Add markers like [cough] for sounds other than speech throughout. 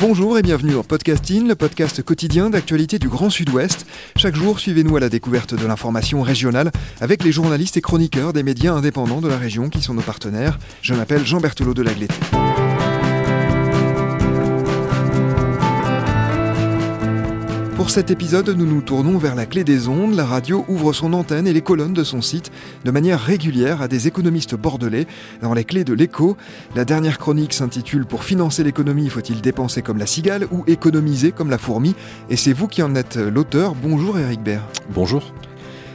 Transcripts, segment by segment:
Bonjour et bienvenue en Podcasting, le podcast quotidien d'actualité du Grand Sud-Ouest. Chaque jour, suivez-nous à la découverte de l'information régionale avec les journalistes et chroniqueurs des médias indépendants de la région qui sont nos partenaires. Je m'appelle Jean Berthelot de Lagleté. Pour cet épisode, nous nous tournons vers la clé des ondes. La radio ouvre son antenne et les colonnes de son site de manière régulière à des économistes bordelais dans les clés de l'écho. La dernière chronique s'intitule Pour financer l'économie, faut-il dépenser comme la cigale ou économiser comme la fourmi? Et c'est vous qui en êtes l'auteur. Bonjour Eric Baird. Bonjour.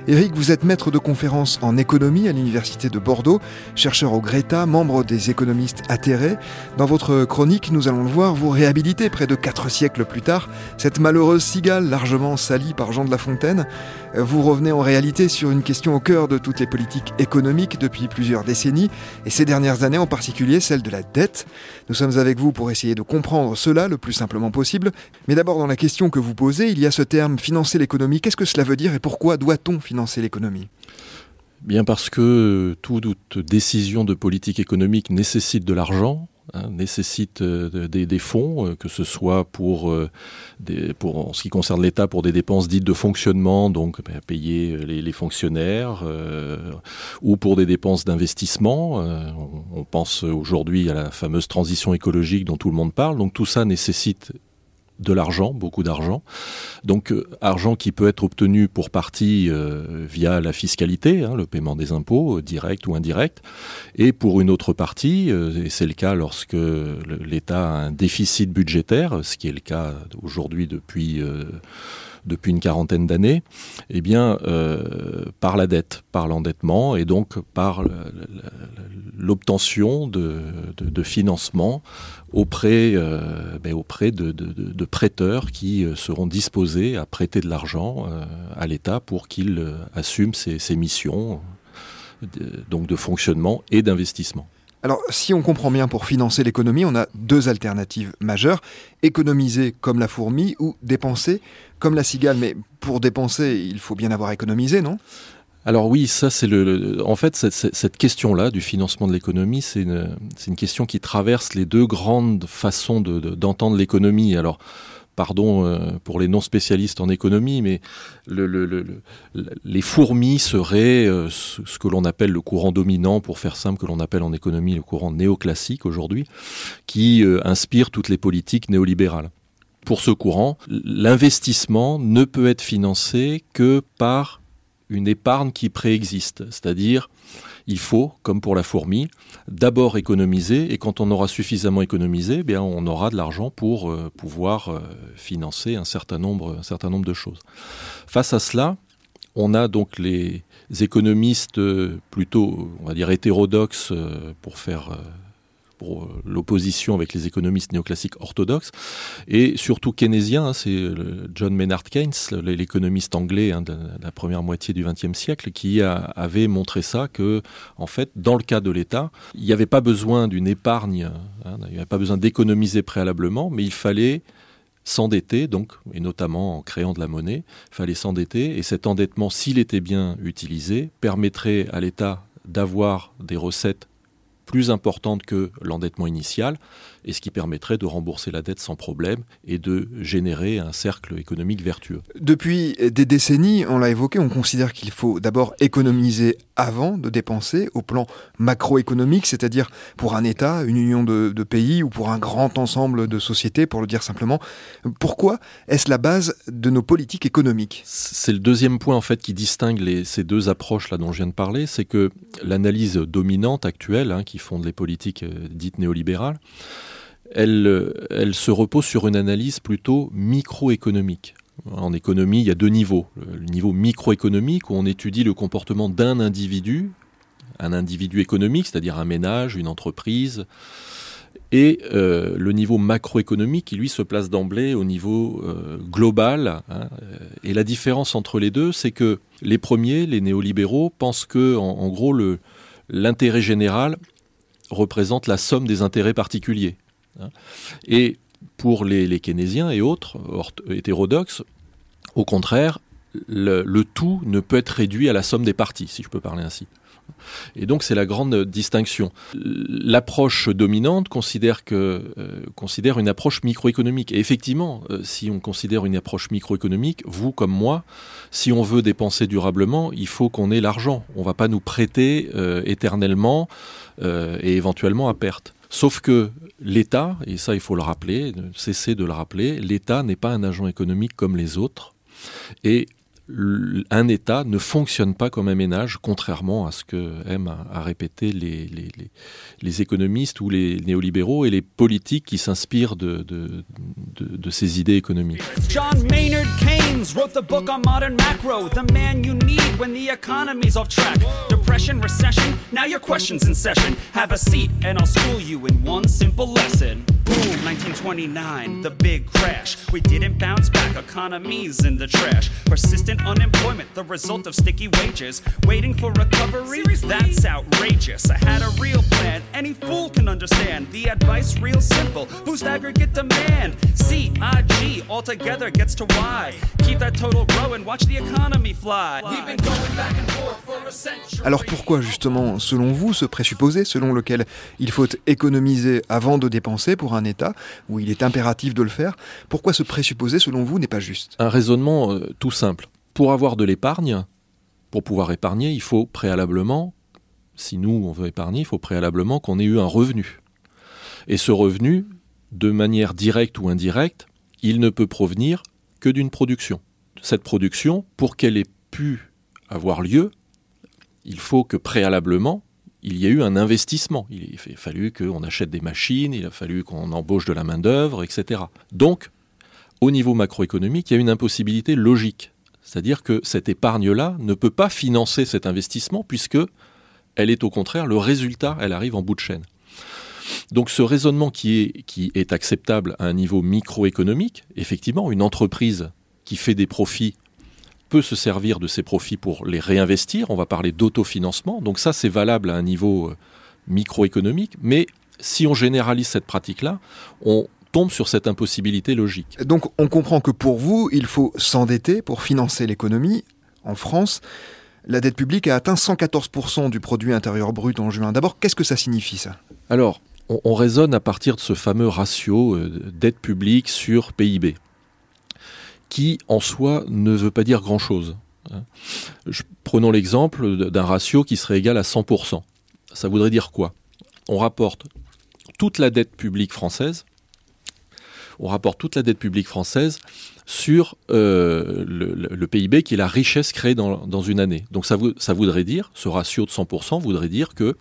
Éric, vous êtes maître de conférence en économie à l'Université de Bordeaux, chercheur au Greta, membre des économistes atterrés. Dans votre chronique, nous allons le voir, vous réhabilitez près de quatre siècles plus tard cette malheureuse cigale largement salie par Jean de La Fontaine. Vous revenez en réalité sur une question au cœur de toutes les politiques économiques depuis plusieurs décennies, et ces dernières années en particulier celle de la dette. Nous sommes avec vous pour essayer de comprendre cela le plus simplement possible. Mais d'abord, dans la question que vous posez, il y a ce terme financer l'économie. Qu'est-ce que cela veut dire et pourquoi doit-on financer l'économie Bien parce que toute décision de politique économique nécessite de l'argent, hein, nécessite euh, des, fonds, euh, que ce soit pour, euh, pour en ce qui concerne l'État pour des dépenses dites de fonctionnement, donc ben, payer les, fonctionnaires, ou pour des dépenses d'investissement. on, pense aujourd'hui à la fameuse transition écologique dont tout le monde parle. Donc tout ça nécessite de l'argent, beaucoup d'argent. Donc euh, argent qui peut être obtenu pour partie euh, via la fiscalité, hein, le paiement des impôts, euh, direct ou indirect, et pour une autre partie, et c'est le cas lorsque l'État a un déficit budgétaire, ce qui est le cas aujourd'hui depuis depuis une quarantaine d'années, eh bien, par la dette, par l'endettement et donc par l'obtention de, de, financement auprès, euh, ben, de, de, prêteurs qui euh, seront disposés à prêter de l'argent euh, à l'État pour qu'il assume ses, ses missions donc de fonctionnement et d'investissement. Alors, si on comprend bien, pour financer l'économie, on a deux alternatives majeures économiser comme la fourmi ou dépenser comme la cigale. Mais pour dépenser, il faut bien avoir économisé, non? Alors oui, ça c'est le, En fait, cette, question-là du financement de l'économie, c'est une, une, question qui traverse les deux grandes façons d'entendre l'économie. Alors pardon euh, pour les non spécialistes en économie, mais le, les fourmis seraient euh, ce, que l'on appelle le courant dominant, pour faire simple, que l'on appelle en économie le courant néoclassique aujourd'hui, qui euh, inspire toutes les politiques néolibérales. Pour ce courant, l'investissement ne peut être financé que par une épargne qui préexiste, c'est-à-dire il faut, comme pour la fourmi, d'abord économiser et quand on aura suffisamment économisé, eh bien on aura de l'argent pour euh, pouvoir euh, financer un certain nombre, un certain nombre de choses. Face à cela, on a donc les économistes euh, plutôt, on va dire hétérodoxes, pour faire pour euh, l'opposition avec les économistes néoclassiques orthodoxes, et surtout keynésiens, hein, c'est John Maynard Keynes, l'économiste anglais hein, de la première moitié du XXe siècle, qui avait montré ça, que en fait, dans le cas de l'État, il n'y avait pas besoin d'une épargne, hein, il n'y avait pas besoin d'économiser préalablement, mais il fallait s'endetter, donc, et notamment en créant de la monnaie, il fallait s'endetter, et cet endettement, s'il était bien utilisé, permettrait à l'État d'avoir des recettes plus importante que l'endettement initial, et ce qui permettrait de rembourser la dette sans problème et de générer un cercle économique vertueux. Depuis des décennies, on l'a évoqué, on considère qu'il faut d'abord économiser avant de dépenser au plan macroéconomique, c'est-à-dire pour un État, une union de, pays ou pour un grand ensemble de sociétés, pour le dire simplement. Pourquoi est-ce la base de nos politiques économiques? C'est le deuxième point en fait qui distingue les, ces deux approches là dont je viens de parler, c'est que l'analyse dominante actuelle, hein, qui fonde les politiques euh, dites néolibérales, elle, elle se repose sur une analyse plutôt microéconomique. En économie, il y a deux niveaux. Le niveau microéconomique, où on étudie le comportement d'un individu un individu économique, c'est-à-dire un ménage, une entreprise, et euh, le niveau macroéconomique qui lui se place d'emblée au niveau euh, global. Hein. Et la différence entre les deux, c'est que les premiers, les néolibéraux, pensent que en, gros l'intérêt général représente la somme des intérêts particuliers. Hein. Et pour les, keynésiens et autres hétérodoxes, au contraire, le, tout ne peut être réduit à la somme des parties, si je peux parler ainsi. Et donc c'est la grande distinction. L'approche dominante considère, que, euh, considère une approche microéconomique. Et effectivement, euh, si on considère une approche microéconomique, vous comme moi, si on veut dépenser durablement, il faut qu'on ait l'argent. On ne va pas nous prêter euh, éternellement et éventuellement à perte. Sauf que l'État, et ça il faut le rappeler, cesser de le rappeler, l'État n'est pas un agent économique comme les autres. Et un État ne fonctionne pas comme un ménage, contrairement à ce que aiment à, répéter les, les, les, économistes ou les néolibéraux et les politiques qui s'inspirent de, de, de, de, ces idées économiques. John Maynard Keynes wrote the book on modern macro, the man you need when the economy's off track. Depression, recession, now your questions in session. Have a seat and I'll school you in one simple lesson. Boom, 1929, the big crash. We didn't bounce back, economies in the trash. Persistent unemployment, the result of sticky wages. Waiting for recovery? That's outrageous. I had a real plan, any fool can understand. The advice real simple boost aggregate demand. CIG altogether gets to Y. Keep that total growing, watch the economy fly. We've been going back and Alors pourquoi justement, selon vous, ce présupposé selon lequel il faut économiser avant de dépenser pour un État, où il est impératif de le faire, pourquoi ce présupposé selon vous n'est pas juste? Un raisonnement euh, tout simple pour avoir de l'épargne, pour pouvoir épargner, il faut préalablement, si nous on veut épargner, il faut préalablement qu'on ait eu un revenu. Et ce revenu, de manière directe ou indirecte, il ne peut provenir que d'une production. Cette production, pour qu'elle ait pu avoir lieu, il faut que préalablement, il y ait eu un investissement. Il a fallu qu'on achète des machines, il a fallu qu'on embauche de la main-d'œuvre, etc. Donc, au niveau macroéconomique, il y a une impossibilité logique. C'est-à-dire que cette épargne-là ne peut pas financer cet investissement puisque elle est au contraire le résultat, elle arrive en bout de chaîne. Donc ce raisonnement qui est, qui est acceptable à un niveau microéconomique, effectivement, une entreprise qui fait des profits peut se servir de ces profits pour les réinvestir, on va parler d'autofinancement, donc ça c'est valable à un niveau euh, microéconomique, mais si on généralise cette pratique-là, on, tombe sur cette impossibilité logique. Donc on comprend que pour vous, il faut s'endetter pour financer l'économie. En France, la dette publique a atteint 114% du produit intérieur brut en juin. D'abord, qu'est-ce que ça signifie ça? Alors, on, raisonne à partir de ce fameux ratio euh, dette publique sur PIB, qui en soi ne veut pas dire grand-chose. Hein. Prenons l'exemple d'un ratio qui serait égal à 100%. Ça voudrait dire quoi? On rapporte toute la dette publique française on rapporte toute la dette publique française sur euh, le, PIB qui est la richesse créée dans, une année. Donc ça, ça voudrait dire, ce ratio de 100% voudrait dire que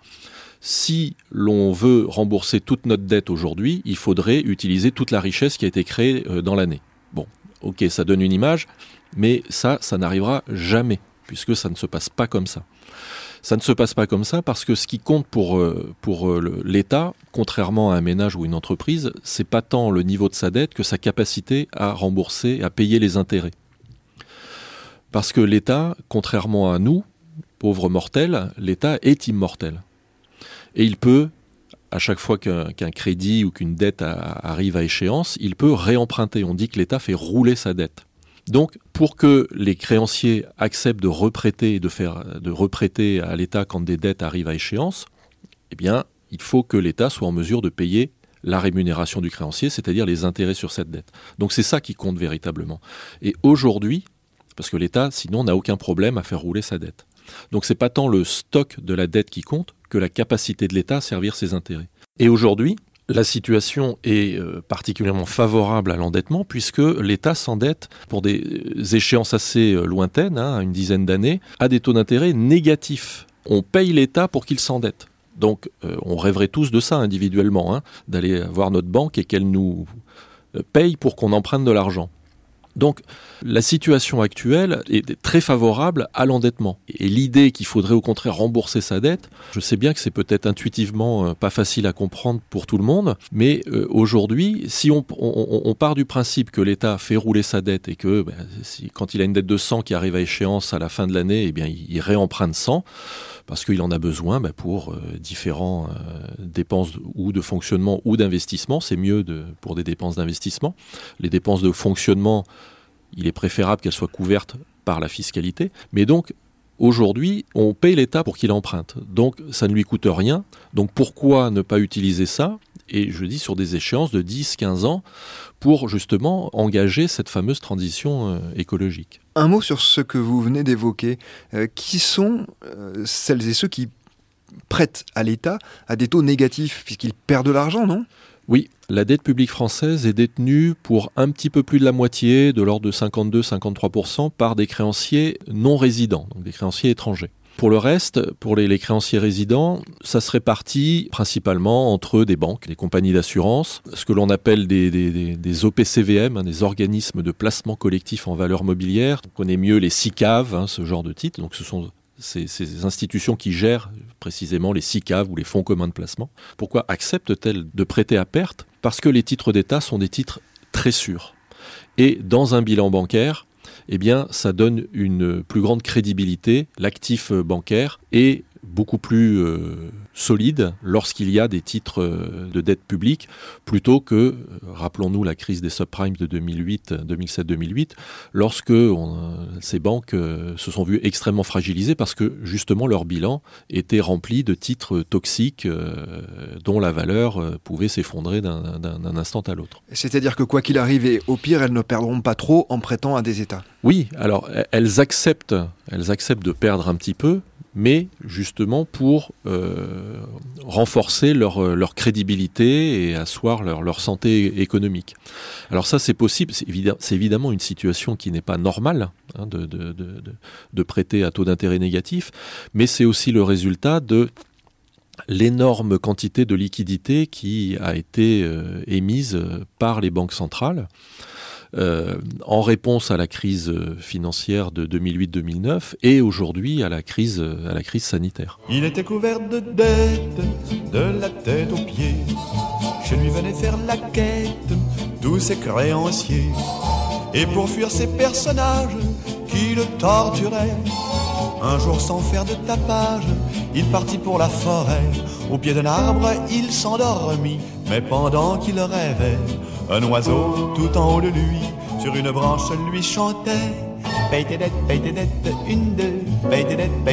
si l'on veut rembourser toute notre dette aujourd'hui, il faudrait utiliser toute la richesse qui a été créée euh, dans l'année. Ok, ça donne une image, mais ça, ça n'arrivera jamais, puisque ça ne se passe pas comme ça. Ça ne se passe pas comme ça parce que ce qui compte pour, euh, euh, l'État, contrairement à un ménage ou une entreprise, c'est pas tant le niveau de sa dette que sa capacité à rembourser, à payer les intérêts. Parce que l'État, contrairement à nous, pauvres mortels, l'État est immortel. Et il peut, à chaque fois qu'un crédit ou qu'une dette arrive à échéance, il peut réemprunter. On dit que l'État fait rouler sa dette. Donc, pour que les créanciers acceptent de reprêter, de faire, à l'État quand des dettes arrivent à échéance, eh bien, il faut que l'État soit en mesure de payer la rémunération du créancier, c'est-à-dire les intérêts sur cette dette. Donc c'est ça qui compte véritablement. Et aujourd'hui, parce que l'État, sinon, n'a aucun problème à faire rouler sa dette. Donc c'est pas tant le stock de la dette qui compte que la capacité de l'État à servir ses intérêts. Et aujourd'hui, la situation est euh, particulièrement favorable à l'endettement puisque l'État s'endette pour des euh, échéances assez euh, lointaines, hein, une dizaine d'années, à des taux d'intérêt négatifs. On paye l'État pour qu'il s'endette. Donc on rêverait tous de ça individuellement, hein, d'aller voir notre banque et qu'elle nous paye pour qu'on emprunte de l'argent. Donc la situation actuelle est très favorable à l'endettement. Et l'idée qu'il faudrait au contraire rembourser sa dette, je sais bien que c'est peut-être intuitivement euh, pas facile à comprendre pour tout le monde, mais euh, aujourd'hui, si on, part du principe que l'État fait rouler sa dette et que ben, quand il a une dette de 100 qui arrive à échéance à la fin de l'année, eh bien il réemprunte 100 parce qu'il en a besoin ben, pour euh, différents dépenses ou de fonctionnement ou d'investissement. C'est mieux pour des dépenses d'investissement. Les dépenses de fonctionnement il est préférable qu'elle soit couverte par la fiscalité. Mais donc, aujourd'hui, on paye l'État pour qu'il emprunte. Donc, ça ne lui coûte rien. Donc, pourquoi ne pas utiliser ça Et je dis sur des échéances de 10, 15 ans pour justement engager cette fameuse transition euh, écologique? Un mot sur ce que vous venez d'évoquer. Euh, qui sont euh, celles et ceux qui prêtent à l'État à des taux négatifs, puisqu'ils perdent de l'argent, non? Oui, la dette publique française est détenue pour un petit peu plus de la moitié, de l'ordre de 52-53%, par des créanciers non résidents, donc des créanciers étrangers. Pour le reste, pour les, créanciers résidents, ça se répartit principalement entre des banques, des compagnies d'assurance, ce que l'on appelle des, OPCVM, hein, des organismes de placement collectif en valeur mobilière. On connaît mieux les SICAV, hein, ce genre de titres. Donc ce sont ces, institutions qui gèrent précisément les SICAV ou les fonds communs de placement, pourquoi acceptent-elles de prêter à perte? Parce que les titres d'État sont des titres très sûrs. Et dans un bilan bancaire, eh bien, ça donne une plus grande crédibilité. L'actif bancaire et beaucoup plus euh, solide lorsqu'il y a des titres euh, de dette publique plutôt que, euh, rappelons-nous la crise des subprimes de 2008, 2007-2008, lorsque ces banques se sont vues extrêmement fragilisées parce que justement leur bilan était rempli de titres toxiques dont la valeur pouvait s'effondrer d'un instant à l'autre. C'est-à-dire que quoi qu'il arrive, et au pire, elles ne perdront pas trop en prêtant à des États? Oui, alors elles acceptent, elles acceptent de perdre un petit peu, mais justement pour euh, renforcer leur, euh, leur, crédibilité et asseoir leur, leur santé économique. Alors ça c'est possible, c'est évidemment une situation qui n'est pas normale hein, de, de, de, de, prêter à taux d'intérêt négatif, mais c'est aussi le résultat de l'énorme quantité de liquidités qui a été euh, émise par les banques centrales. Euh, en réponse à la crise financière de 2008-2009 et aujourd'hui à la crise à la crise sanitaire. Il était couvert de dettes, de la tête aux pieds. Je lui venais faire la quête, tous ses créanciers. Et pour fuir ces personnages qui le torturaient, un jour sans faire de tapage, il partit pour la forêt. Au pied d'un arbre, il s'endormit, mais pendant qu'il rêvait, un oiseau tout en haut de lui, sur une branche, lui chantait. Tes dettes, une, deux. Tes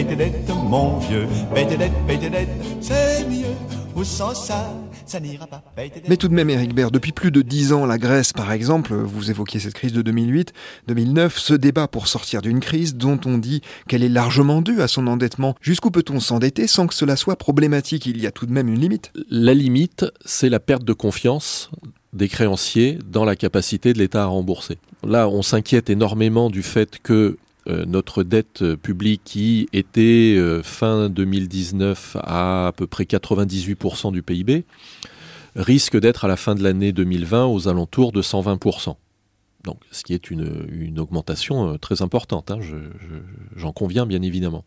dettes, mon vieux. Tes dettes, c'est mieux. Ou sans ça, ça n'ira pas. Mais tout de même, Eric Baird, depuis plus de dix ans, la Grèce, par exemple, vous évoquiez cette crise de 2008, 2009, ce débat pour sortir d'une crise dont on dit qu'elle est largement due à son endettement. Jusqu'où peut-on s'endetter sans que cela soit problématique? Il y a tout de même une limite. La limite, c'est la perte de confiance des créanciers dans la capacité de l'État à rembourser. Là, on s'inquiète énormément du fait que euh, notre dette publique qui était euh, fin 2019 à à peu près 98% du PIB risque d'être à la fin de l'année 2020 aux alentours de 120%. Donc, ce qui est une, augmentation euh, très importante, hein, j'en conviens bien évidemment.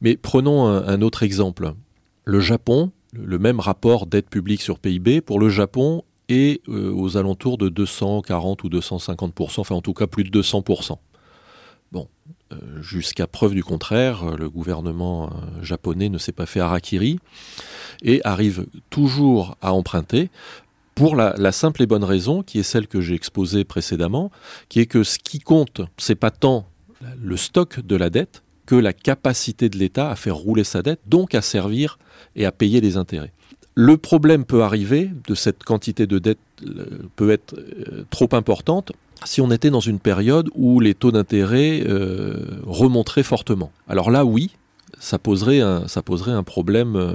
Mais prenons un, autre exemple. Le Japon, le même rapport dette publique sur PIB, pour le Japon, euh, aux alentours de 240 ou 250%, enfin en tout cas plus de 200%. Euh, jusqu'à preuve du contraire, euh, le gouvernement japonais ne s'est pas fait harakiri et arrive toujours à emprunter pour la, simple et bonne raison, qui est celle que j'ai exposée précédemment, qui est que ce qui compte, c'est pas tant le stock de la dette que la capacité de l'État à faire rouler sa dette, donc à servir et à payer les intérêts. Le problème peut arriver de cette quantité de dette euh, peut être euh, trop importante si on était dans une période où les taux d'intérêt euh, remonteraient fortement. Alors là, oui, ça poserait un, ça poserait un problème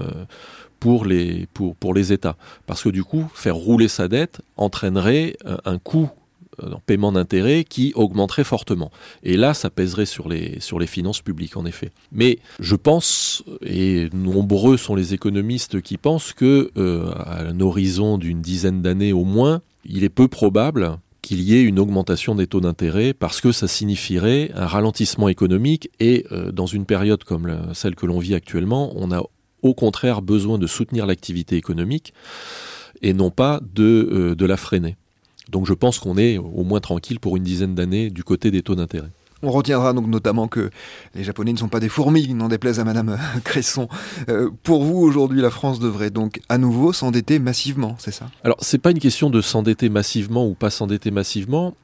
pour les, pour, pour les États. Parce que du coup, faire rouler sa dette entraînerait un coût en paiement d'intérêt qui augmenterait fortement. Et là, ça pèserait sur les, sur les finances publiques, en effet. Mais je pense, et nombreux sont les économistes qui pensent que, euh, à un horizon d'une dizaine d'années au moins, il est peu probable qu'il y ait une augmentation des taux d'intérêt parce que ça signifierait un ralentissement économique et euh, dans une période comme celle que l'on vit actuellement, on a au contraire besoin de soutenir l'activité économique et non pas de, euh, de la freiner. Donc je pense qu'on est au moins tranquille pour une dizaine d'années du côté des taux d'intérêt. On retiendra donc notamment que les Japonais ne sont pas des fourmis, n'en déplaise à Madame [laughs] Cresson. Euh, pour vous, aujourd'hui, la France devrait donc à nouveau s'endetter massivement, c'est ça? Alors, c'est pas une question de s'endetter massivement ou pas s'endetter massivement.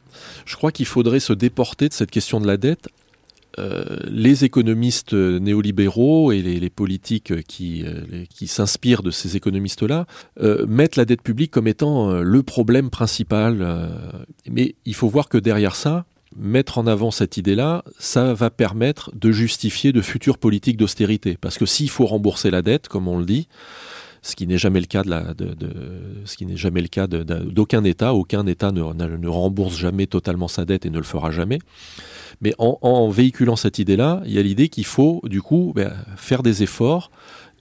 Je crois qu'il faudrait se déporter de cette question de la dette euh, les économistes néolibéraux et les, politiques qui, euh, qui s'inspirent de ces économistes-là mettent la dette publique comme étant le problème principal. mais il faut voir que derrière ça, mettre en avant cette idée-là, ça va permettre de justifier de futures politiques d'austérité. Parce que s'il faut rembourser la dette, comme on le dit, ce qui n'est jamais le cas de, ce qui n'est jamais le cas d'aucun État, aucun État ne, ne, rembourse jamais totalement sa dette et ne le fera jamais. Mais en, véhiculant cette idée-là, il y a l'idée qu'il faut du coup ben, faire des efforts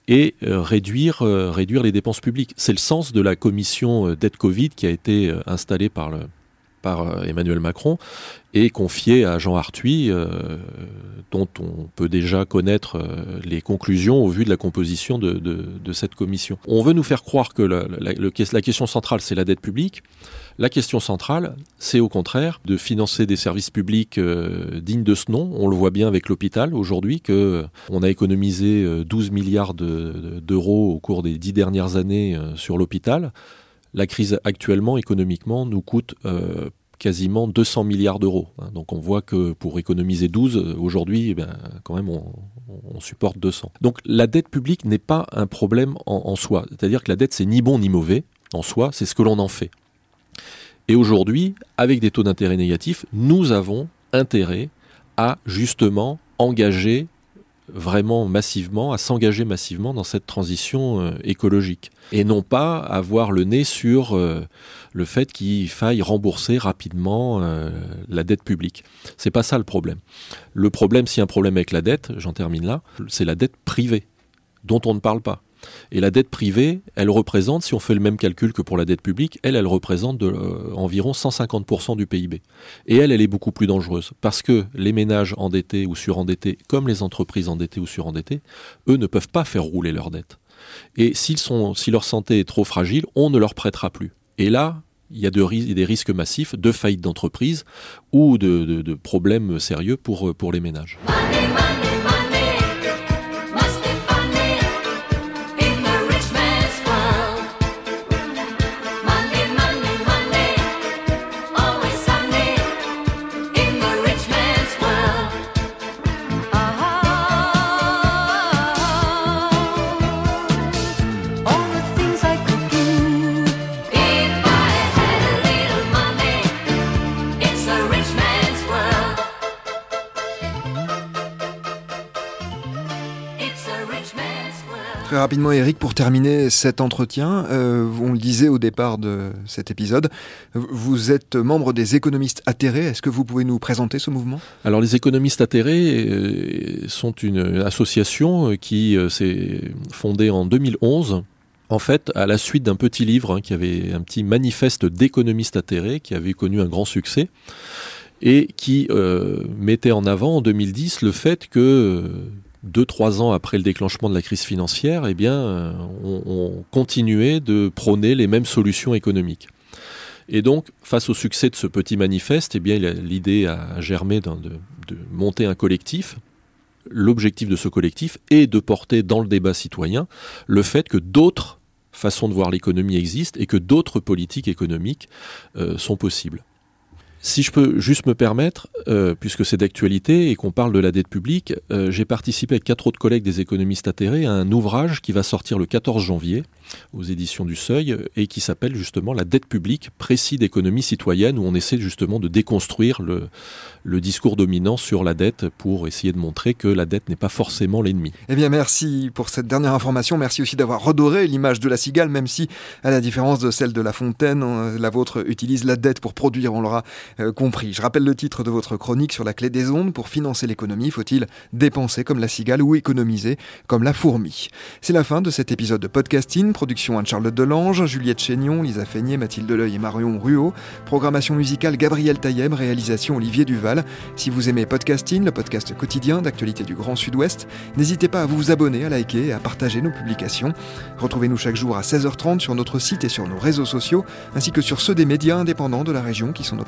et euh, réduire, euh, réduire les dépenses publiques. C'est le sens de la commission euh, dette Covid qui a été installée par le, par euh, Emmanuel Macron et confié à Jean Arthuis, euh, dont on peut déjà connaître euh, les conclusions au vu de la composition de, cette commission. On veut nous faire croire que la, question centrale, c'est la dette publique. La question centrale, c'est au contraire de financer des services publics dignes de ce nom. On le voit bien avec l'hôpital aujourd'hui, que on a économisé 12 milliards d'euros au cours des dix dernières années sur l'hôpital la crise actuellement, économiquement, nous coûte euh, quasiment 200 milliards d'euros. Hein. Donc on voit que pour économiser 12, euh, aujourd'hui, eh quand même, on, supporte 200. Donc la dette publique n'est pas un problème en, soi. C'est-à-dire que la dette, c'est ni bon ni mauvais en soi, c'est ce que l'on en fait. Et aujourd'hui, avec des taux d'intérêt négatifs, nous avons intérêt à justement engager vraiment massivement, à s'engager massivement dans cette transition euh, écologique. Et non pas avoir le nez sur euh, le fait qu'il faille rembourser rapidement euh, la dette publique. C'est pas ça le problème. Le problème, s'il y a un problème avec la dette, j'en termine là, c'est la dette privée, dont on ne parle pas. Et la dette privée, elle représente, si on fait le même calcul que pour la dette publique, elle, elle représente euh, environ 150% du PIB. Et elle, elle est beaucoup plus dangereuse parce que les ménages endettés ou surendettés, comme les entreprises endettées ou surendettées, eux ne peuvent pas faire rouler leur dette. Et sont, si leur santé est trop fragile, on ne leur prêtera plus. Et là, il y a des risques massifs de faillite d'entreprise ou de, problèmes sérieux pour les ménages. Rapidement, Eric, pour terminer cet entretien, euh, on le disait au départ de cet épisode, vous êtes membre des économistes atterrés. Est-ce que vous pouvez nous présenter ce mouvement? Alors, les économistes atterrés euh, sont une association euh, qui s'est fondée en 2011 en fait, à la suite d'un petit livre hein, qui avait un petit manifeste d'économistes atterrés qui avait connu un grand succès et qui mettait en avant en 2010 le fait que deux, trois ans après le déclenchement de la crise financière, eh bien, euh, on, continuait de prôner les mêmes solutions économiques. Et donc, face au succès de ce petit manifeste, eh bien, l'idée a germé de, monter un collectif. L'objectif de ce collectif est de porter dans le débat citoyen le fait que d'autres façons de voir l'économie existent et que d'autres politiques économiques euh, sont possibles. Si je peux juste me permettre, euh, puisque c'est d'actualité et qu'on parle de la dette publique, euh, j'ai participé avec quatre autres collègues des économistes atterrés à un ouvrage qui va sortir le 14 janvier aux éditions du Seuil et qui s'appelle justement La dette publique, précis d'économie citoyenne, où on essaie justement de déconstruire le, le discours dominant sur la dette pour essayer de montrer que la dette n'est pas forcément l'ennemi. Eh bien, merci pour cette dernière information. Merci aussi d'avoir redoré l'image de la cigale, même si, à la différence de celle de La Fontaine, la vôtre utilise la dette pour produire, on l'aura euh, compris. Je rappelle le titre de votre chronique sur la clé des ondes. Pour financer l'économie, faut-il dépenser comme la cigale ou économiser comme la fourmi? C'est la fin de cet épisode de podcasting. Production Anne-Charlotte Delange, Juliette Chénion, Lisa Feignet, Mathilde Deleuil et Marion Ruot. Programmation musicale Gabriel Taillem, réalisation Olivier Duval. Si vous aimez podcasting, le podcast quotidien d'actualité du Grand Sud-Ouest, n'hésitez pas à vous abonner, à liker et à partager nos publications. Retrouvez-nous chaque jour à 16h30 sur notre site et sur nos réseaux sociaux, ainsi que sur ceux des médias indépendants de la région qui sont nos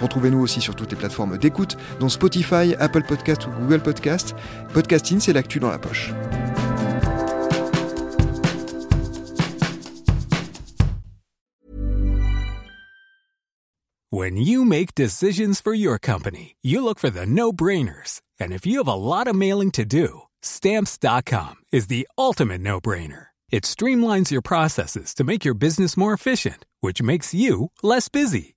Retrouvez-nous aussi sur toutes les plateformes d'écoute, dont Spotify, Apple Podcast ou Google Podcast. Podcasting, c'est l'actu dans la poche. When you make decisions for your company, you look for the no-brainers. And if you have a lot of mailing to do, stamps.com is the ultimate no-brainer. It streamlines your processes to make your business more efficient, which makes you less busy.